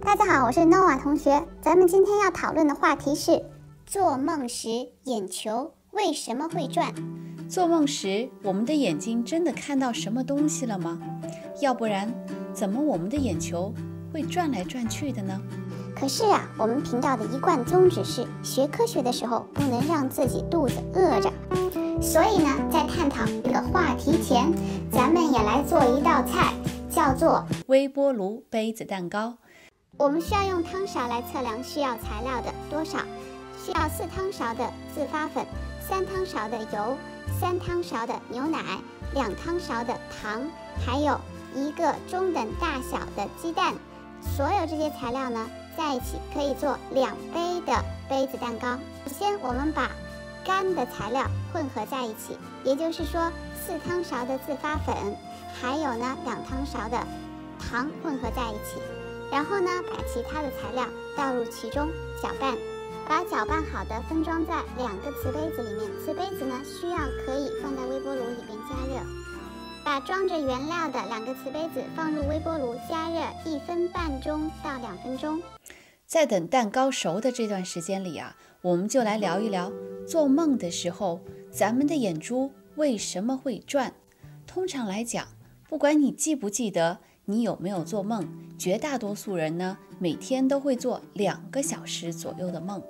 大家好，我是 Nova 同学。咱们今天要讨论的话题是：做梦时眼球为什么会转？做梦时，我们的眼睛真的看到什么东西了吗？要不然，怎么我们的眼球会转来转去的呢？可是啊，我们频道的一贯宗旨是学科学的时候不能让自己肚子饿着。所以呢，在探讨这个话题前，咱们也来做一道菜，叫做微波炉杯子蛋糕。我们需要用汤勺来测量需要材料的多少，需要四汤勺的自发粉，三汤勺的油，三汤勺的牛奶，两汤勺的糖，还有一个中等大小的鸡蛋。所有这些材料呢，在一起可以做两杯的杯子蛋糕。首先，我们把干的材料混合在一起，也就是说，四汤勺的自发粉，还有呢两汤勺的糖混合在一起。然后呢，把其他的材料倒入其中搅拌，把搅拌好的分装在两个瓷杯子里面。瓷杯子呢，需要可以放在微波炉里边加热。把装着原料的两个瓷杯子放入微波炉加热一分半钟到两分钟。在等蛋糕熟的这段时间里啊，我们就来聊一聊做梦的时候，咱们的眼珠为什么会转。通常来讲，不管你记不记得。你有没有做梦？绝大多数人呢，每天都会做两个小时左右的梦，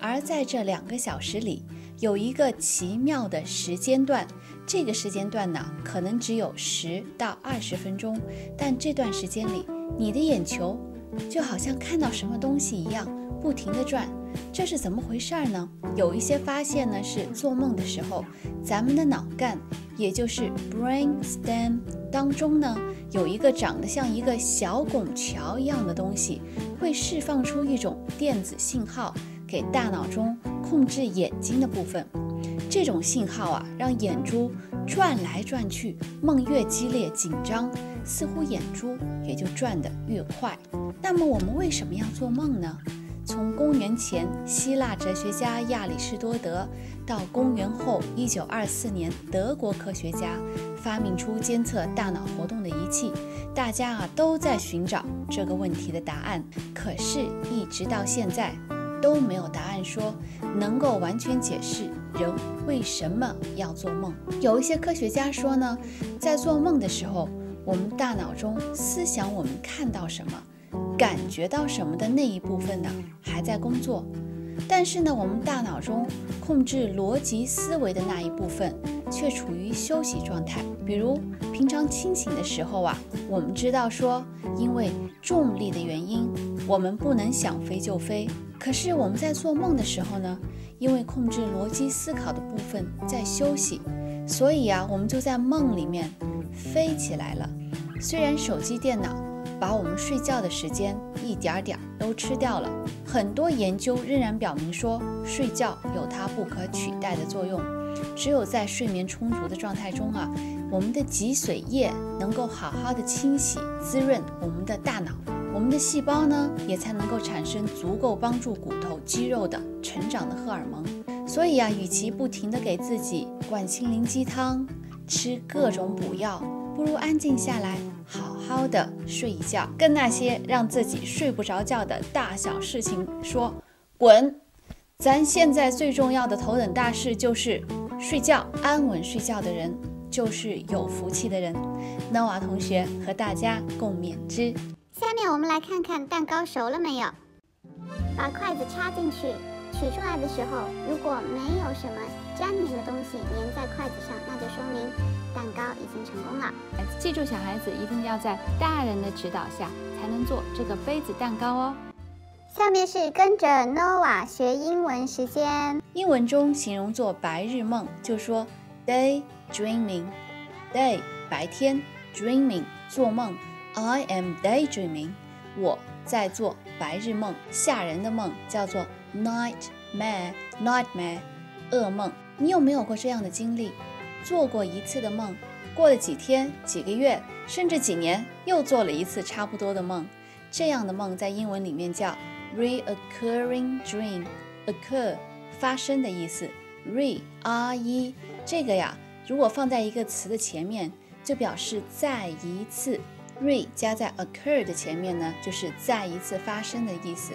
而在这两个小时里，有一个奇妙的时间段。这个时间段呢，可能只有十到二十分钟，但这段时间里，你的眼球就好像看到什么东西一样，不停地转。这是怎么回事儿呢？有一些发现呢，是做梦的时候，咱们的脑干，也就是 brain stem 当中呢。有一个长得像一个小拱桥一样的东西，会释放出一种电子信号给大脑中控制眼睛的部分。这种信号啊，让眼珠转来转去，梦越激烈紧张，似乎眼珠也就转得越快。那么我们为什么要做梦呢？从公元前希腊哲学家亚里士多德到公元后一九二四年德国科学家发明出监测大脑活动的仪器，大家啊都在寻找这个问题的答案。可是，一直到现在都没有答案说能够完全解释人为什么要做梦。有一些科学家说呢，在做梦的时候，我们大脑中思想我们看到什么。感觉到什么的那一部分呢，还在工作，但是呢，我们大脑中控制逻辑思维的那一部分却处于休息状态。比如平常清醒的时候啊，我们知道说，因为重力的原因，我们不能想飞就飞。可是我们在做梦的时候呢，因为控制逻辑思考的部分在休息，所以啊，我们就在梦里面飞起来了。虽然手机、电脑。把我们睡觉的时间一点点都吃掉了。很多研究仍然表明说，睡觉有它不可取代的作用。只有在睡眠充足的状态中啊，我们的脊髓液能够好好的清洗滋润我们的大脑，我们的细胞呢也才能够产生足够帮助骨头肌肉的成长的荷尔蒙。所以啊，与其不停的给自己灌心灵鸡汤，吃各种补药。不如安静下来，好的睡一觉，跟那些让自己睡不着觉的大小事情说滚。咱现在最重要的头等大事就是睡觉，安稳睡觉的人就是有福气的人。n o a 同学和大家共勉之。下面我们来看看蛋糕熟了没有，把筷子插进去。取出来的时候，如果没有什么粘黏的东西粘在筷子上，那就说明蛋糕已经成功了。记住，小孩子一定要在大人的指导下才能做这个杯子蛋糕哦。下面是跟着 Nova 学英文时间。英文中形容做白日梦，就说 day dreaming。day 白天，dreaming 做梦。I am daydreaming。我在做白日梦，吓人的梦叫做。Nightmare, nightmare，噩梦。你有没有过这样的经历？做过一次的梦，过了几天、几个月，甚至几年，又做了一次差不多的梦。这样的梦在英文里面叫 reoccurring dream。occur 发生的意思，re r e 这个呀，如果放在一个词的前面，就表示再一次。re 加在 occur 的前面呢，就是再一次发生的意思。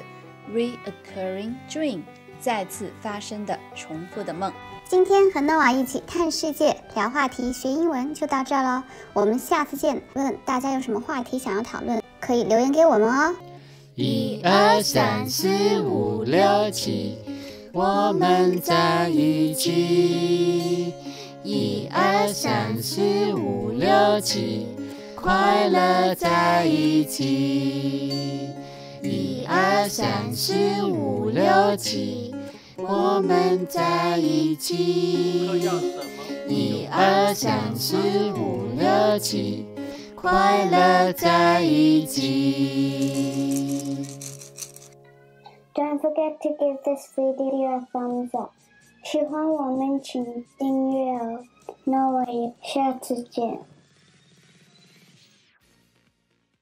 Reoccurring dream，再次发生的重复的梦。今天和 Nova 一起看世界、聊话题、学英文就到这儿喽，我们下次见。问大家有什么话题想要讨论，可以留言给我们哦。一二三四五六七，我们在一起。一二三四五六七，快乐在一起。一二三四五六七。我们在一起，一二三四五六七，快乐在一起。Don't forget to give this video a thumbs up。喜欢我们请订阅哦。那我也下次见。